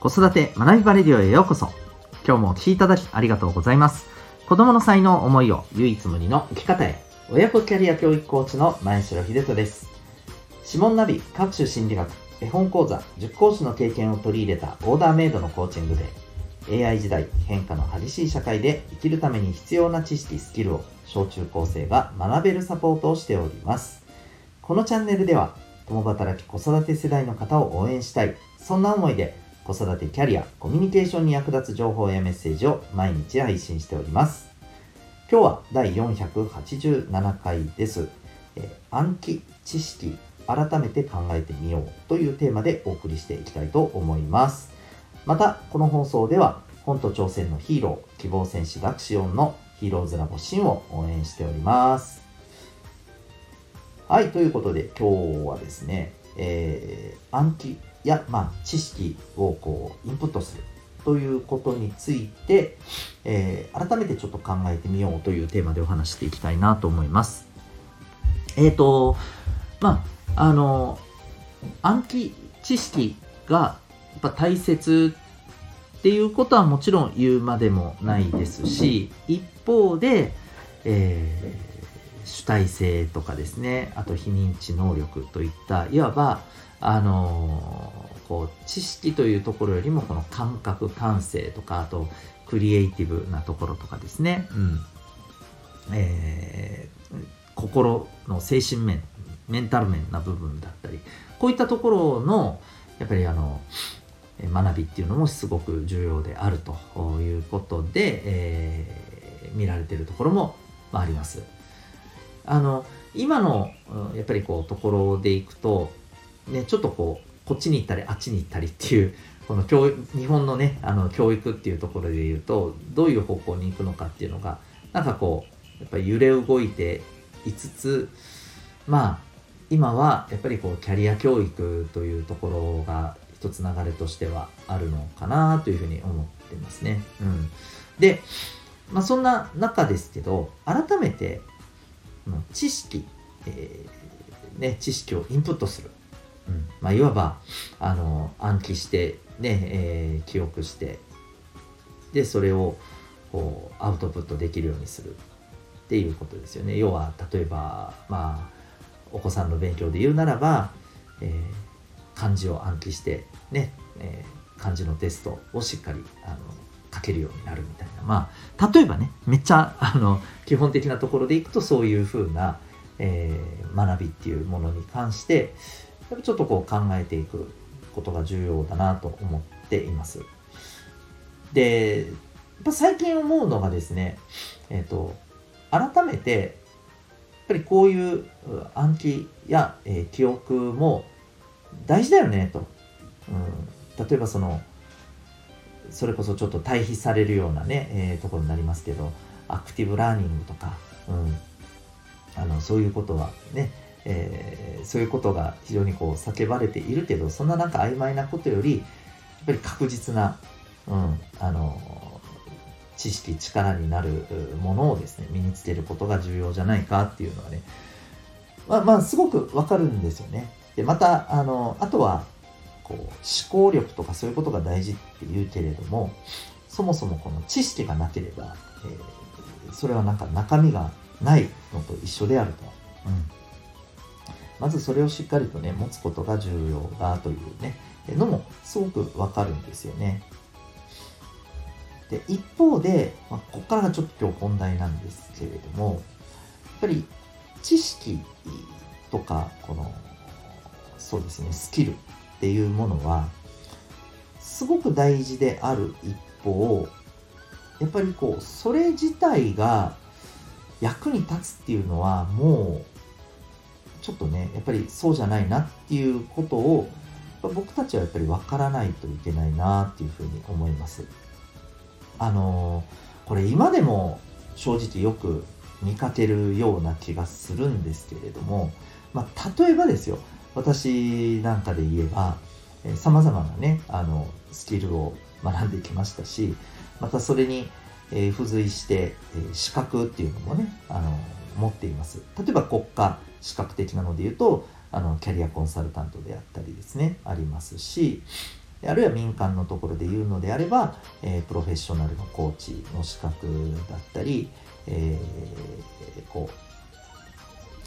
子育て学びバレディオへようこそ。今日もお聴きいただきありがとうございます。子供の才能、思いを唯一無二の生き方へ。親子キャリア教育コーチの前城秀人です。指紋ナビ、各種心理学、絵本講座、塾講師の経験を取り入れたオーダーメイドのコーチングで、AI 時代変化の激しい社会で生きるために必要な知識、スキルを小中高生が学べるサポートをしております。このチャンネルでは、共働き子育て世代の方を応援したい、そんな思いで子育てキャリア、コミュニケーションに役立つ情報やメッセージを毎日配信しております。今日は第487回です。え、暗記知識改めて考えてみようというテーマでお送りしていきたいと思います。また、この放送では本と挑戦のヒーロー、希望戦士ダクシオンのヒーローズラボシンを応援しております。はい、ということで今日はですね、えー、暗記や、まあ、知識をこうインプットするということについて、えー、改めてちょっと考えてみようというテーマでお話していきたいなと思います。えっ、ー、と、まあ、あの、暗記知識がやっぱ大切っていうことはもちろん言うまでもないですし、一方で、えー、主体性とかですね、あと非認知能力といった、いわば、あのー、こう知識というところよりもこの感覚感性とかあとクリエイティブなところとかですね、うんえー、心の精神面メンタル面な部分だったりこういったところのやっぱりあの学びっていうのもすごく重要であるということで、えー、見られてるところもあります。あの今のやっぱりこうところでいくとね、ちょっとこう、こっちに行ったり、あっちに行ったりっていう、この教日本のね、あの教育っていうところで言うと、どういう方向に行くのかっていうのが、なんかこう、やっぱり揺れ動いていつつ、まあ、今はやっぱりこう、キャリア教育というところが一つ流れとしてはあるのかなというふうに思ってますね。うん。で、まあそんな中ですけど、改めて、知識、えー、ね、知識をインプットする。うん。まあ、いわばあの暗記してね、えー、記憶してでそれをこうアウトプットできるようにする。っていうことですよね。要は例えばまあお子さんの勉強で言うならば、えー、漢字を暗記してね、えー、漢字のテストをしっかりあの書けるようになるみたいな。まあ例えばねめっちゃあの基本的なところでいくとそういうふうな、えー、学びっていうものに関してやっぱちょっとこう考えていくことが重要だなと思っています。で、やっぱ最近思うのがですね、えっ、ー、と、改めて、やっぱりこういう暗記や、えー、記憶も大事だよねと。うん、例えばその、それこそちょっと対比されるようなね、えー、ところになりますけど、アクティブラーニングとか、うん、あのそういうことはね、えー、そういうことが非常にこう叫ばれているけどそんななんか曖昧なことよりやっぱり確実な、うん、あの知識力になるものをですね身につけることが重要じゃないかっていうのはねまあ、まあ、すごくわかるんですよね。でまたあのあとはこう思考力とかそういうことが大事って言うけれどもそもそもこの知識がなければ、えー、それはなんか中身がないのと一緒であると。うんまずそれをしっかりとね、持つことが重要だというね、のもすごくわかるんですよね。で、一方で、まあ、ここからがちょっと今日本題なんですけれども、やっぱり知識とか、この、そうですね、スキルっていうものは、すごく大事である一方、やっぱりこう、それ自体が役に立つっていうのはもうちょっとね、やっぱりそうじゃないなっていうことを、僕たちはやっぱり分からないといけないなっていうふうに思います。あのー、これ今でも正直よく見かけるような気がするんですけれども、まあ、例えばですよ、私なんかで言えば、えー、様々なね、あの、スキルを学んできましたし、またそれに、付随して、資格っていうのもね、あの、持っています。例えば国家資格的なので言うと、あの、キャリアコンサルタントであったりですね、ありますし、あるいは民間のところで言うのであれば、えー、プロフェッショナルのコーチの資格だったり、えー、こ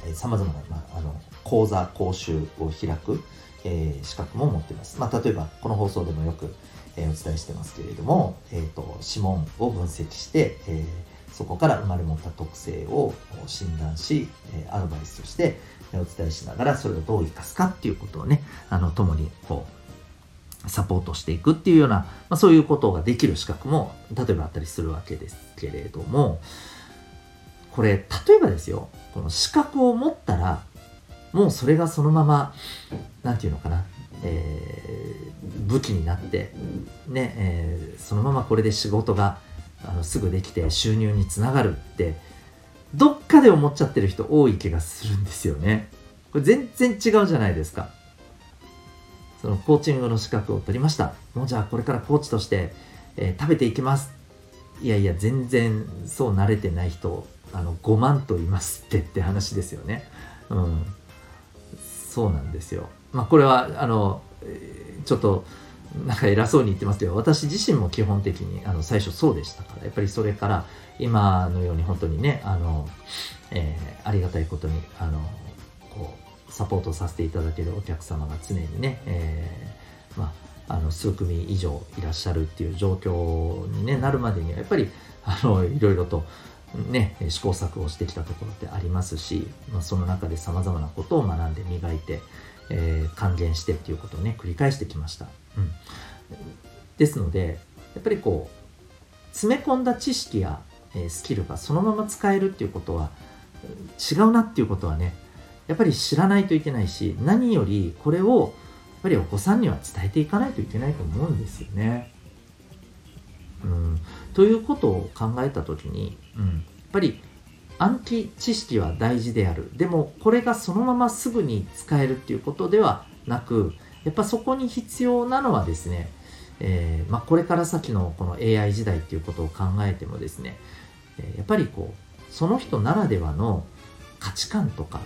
うさまざまな、まあ、あの講座講習を開く、えー、資格も持っています、まあ、例えばこの放送でもよく、え、お伝えしてますけれども、えーと、指紋を分析して、え、そこから生まれ持った特性を診断し、えアドバイスとしてお伝えしながらそれをどう生かすかっていうことをねあの共にこうサポートしていくっていうような、まあ、そういうことができる資格も例えばあったりするわけですけれどもこれ例えばですよこの資格を持ったらもうそれがそのまま何て言うのかな、えー、武器になってね、えー、そのままこれで仕事があのすぐできて収入につながるってどっかで思っちゃってる人多い気がするんですよね。これ全然違うじゃないですか。そのコーチングの資格を取りました。もうじゃあこれからコーチとして、えー、食べていきます。いやいや、全然そう慣れてない人、あの、5万といますってって話ですよね。うん。そうなんですよ。まあこれは、あの、ちょっと、なんか偉そうに言ってますけど、私自身も基本的にあの最初そうでしたから、やっぱりそれから今のように本当にね、あの、えー、ありがたいことに、あの、こう、サポートさせていただけるお客様が常にね、えー、まあ、あの数組以上いらっしゃるっていう状況に、ね、なるまでにはやっぱりあのいろいろとね、試行錯誤してきたところってありますし、まあ、その中でさまざまなことを学んで磨いて、えー、還元してっていうことをね繰り返してきました、うん、ですのでやっぱりこう詰め込んだ知識や、え、スキルがそのまま使えるっていうことは違うなっていうことはねやっぱり知らないといけないし何よりこれをやっぱりお子さんには伝えていかないといけないと思うんですよね。うん、ということを考えた時に、うん、やっぱり暗記知識は大事である。でもこれがそのまますぐに使えるっていうことではなくやっぱそこに必要なのはですね、えー、まあ、これから先のこの AI 時代っていうことを考えてもですね、えやっぱりこうその人ならではの価値観とか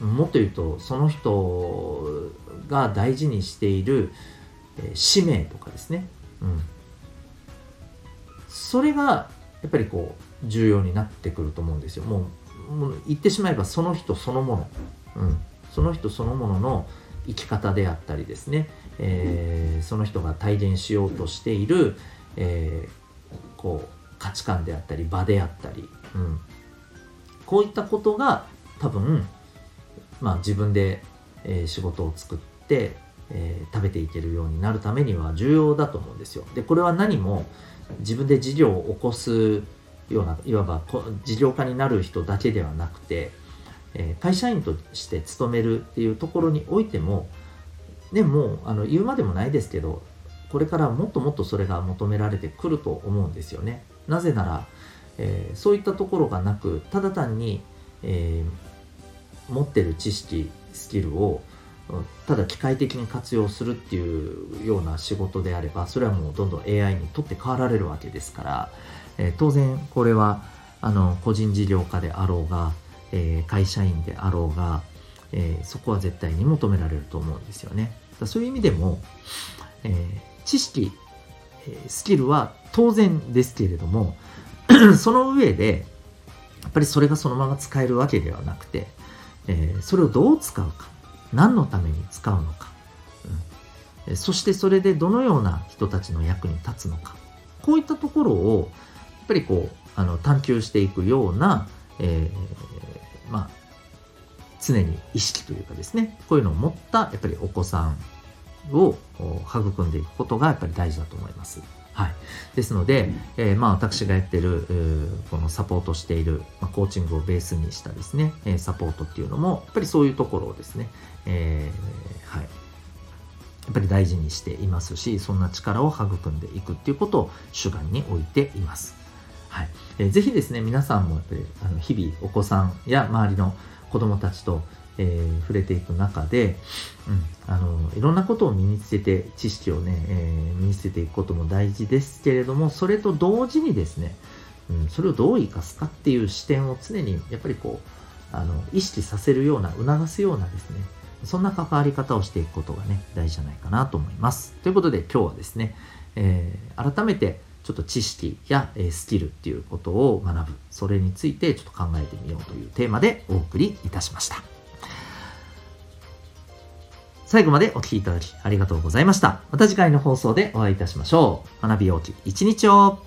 うん、もっと言うとその人が大事にしている、えー、使命とかですね、うん、それがやっぱりこう重要になってくると思うんですよ。もうもう言ってしまえばその人そのもの、うん、その人そのものの生き方であったりですね、えー、その人が体現しようとしている、えー、こう価値観であったり場であったり、うん、こういったことが多分、まあ、自分で、えー、仕事を作って、えー、食べていけるようになるためには重要だと思うんですよ。でこれは何も自分で事業を起こすようないわば事業家になる人だけではなくて、えー、会社員として勤めるっていうところにおいてもねもあの言うまでもないですけどこれからもっともっとそれが求められてくると思うんですよね。なぜなら、えー、そういったところがなくただ単に、えー持ってる知識スキルをただ機械的に活用するっていうような仕事であればそれはもうどんどん AI にとって変わられるわけですから、え、当然これはあの個人事業家であろうが、え、会社員であろうが、え、そこは絶対に求められると思うんですよね。だそういう意味でも、え知識、えスキルは当然ですけれども その上でやっぱりそれがそのまま使えるわけではなくてえ、それをどう使うか何のために使うのか、うん、そしてそれでどのような人たちの役に立つのか。こういったところをやっぱりこうあの探求していくような、えー、まあ常に意識というかですね。こういうのを持ったやっぱりお子さんを育んでいくことがやっぱり大事だと思います。はい、ですので、えー、まあ、私がやってるこのサポートしている、まあ、コーチングをベースにしたですね、えサポートっていうのもやっぱりそういうところをですね、えー、はい、やっぱり大事にしていますしそんな力を育んでいくっていうことを主眼に置いています。はい。えー、ぜひですね皆さんもやっぱりあの日々お子さんや周りの子供たちとえー、触れていく中で、うん、あのいろんなことを身につけて知識をね、えー、身につけていくことも大事ですけれどもそれと同時にですね、うん、それをどう生かすかっていう視点を常にやっぱりこうあの意識させるような促すようなですねそんな関わり方をしていくことがね大事じゃないかなと思います。ということで今日はですね、えー、改めてちょっと知識や、えスキルっていうことを学ぶそれについてちょっと考えてみようというテーマでお送りいたしました。最後までお聴きいただきありがとうございました。また次回の放送でお会いいたしましょう。学びようき一日を